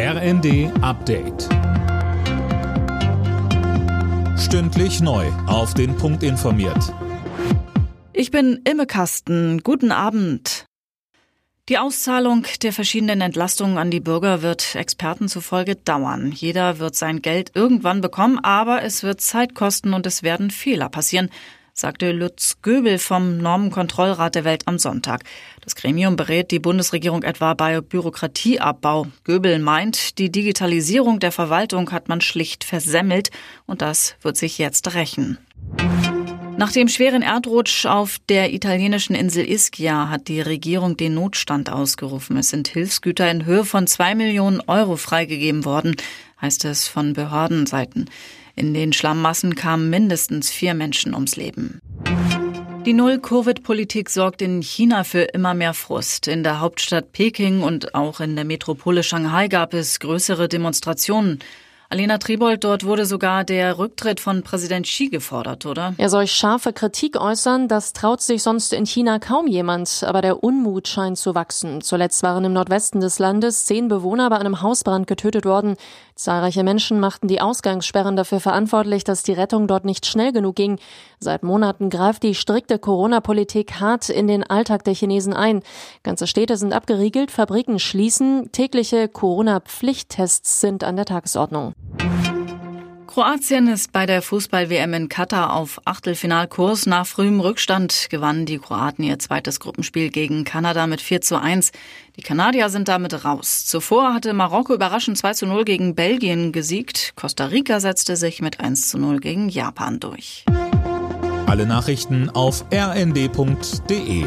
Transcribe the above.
RND Update. Stündlich neu. Auf den Punkt informiert. Ich bin Imme Kasten. Guten Abend. Die Auszahlung der verschiedenen Entlastungen an die Bürger wird Experten zufolge dauern. Jeder wird sein Geld irgendwann bekommen, aber es wird Zeit kosten und es werden Fehler passieren sagte Lutz Göbel vom Normenkontrollrat der Welt am Sonntag. Das Gremium berät die Bundesregierung etwa bei Bürokratieabbau. Göbel meint, die Digitalisierung der Verwaltung hat man schlicht versemmelt und das wird sich jetzt rächen. Nach dem schweren Erdrutsch auf der italienischen Insel Ischia hat die Regierung den Notstand ausgerufen. Es sind Hilfsgüter in Höhe von zwei Millionen Euro freigegeben worden, heißt es von Behördenseiten. In den Schlammmassen kamen mindestens vier Menschen ums Leben. Die Null-Covid-Politik sorgt in China für immer mehr Frust. In der Hauptstadt Peking und auch in der Metropole Shanghai gab es größere Demonstrationen. Alena Tribold, dort wurde sogar der Rücktritt von Präsident Xi gefordert, oder? Er soll scharfe Kritik äußern, das traut sich sonst in China kaum jemand, aber der Unmut scheint zu wachsen. Zuletzt waren im Nordwesten des Landes zehn Bewohner bei einem Hausbrand getötet worden. Zahlreiche Menschen machten die Ausgangssperren dafür verantwortlich, dass die Rettung dort nicht schnell genug ging. Seit Monaten greift die strikte Corona-Politik hart in den Alltag der Chinesen ein. Ganze Städte sind abgeriegelt, Fabriken schließen, tägliche Corona-Pflichttests sind an der Tagesordnung. Kroatien ist bei der Fußball-WM in Katar auf Achtelfinalkurs. Nach frühem Rückstand gewannen die Kroaten ihr zweites Gruppenspiel gegen Kanada mit 4 zu 1. Die Kanadier sind damit raus. Zuvor hatte Marokko überraschend 2 zu 0 gegen Belgien gesiegt. Costa Rica setzte sich mit 1 zu 0 gegen Japan durch. Alle Nachrichten auf rnd.de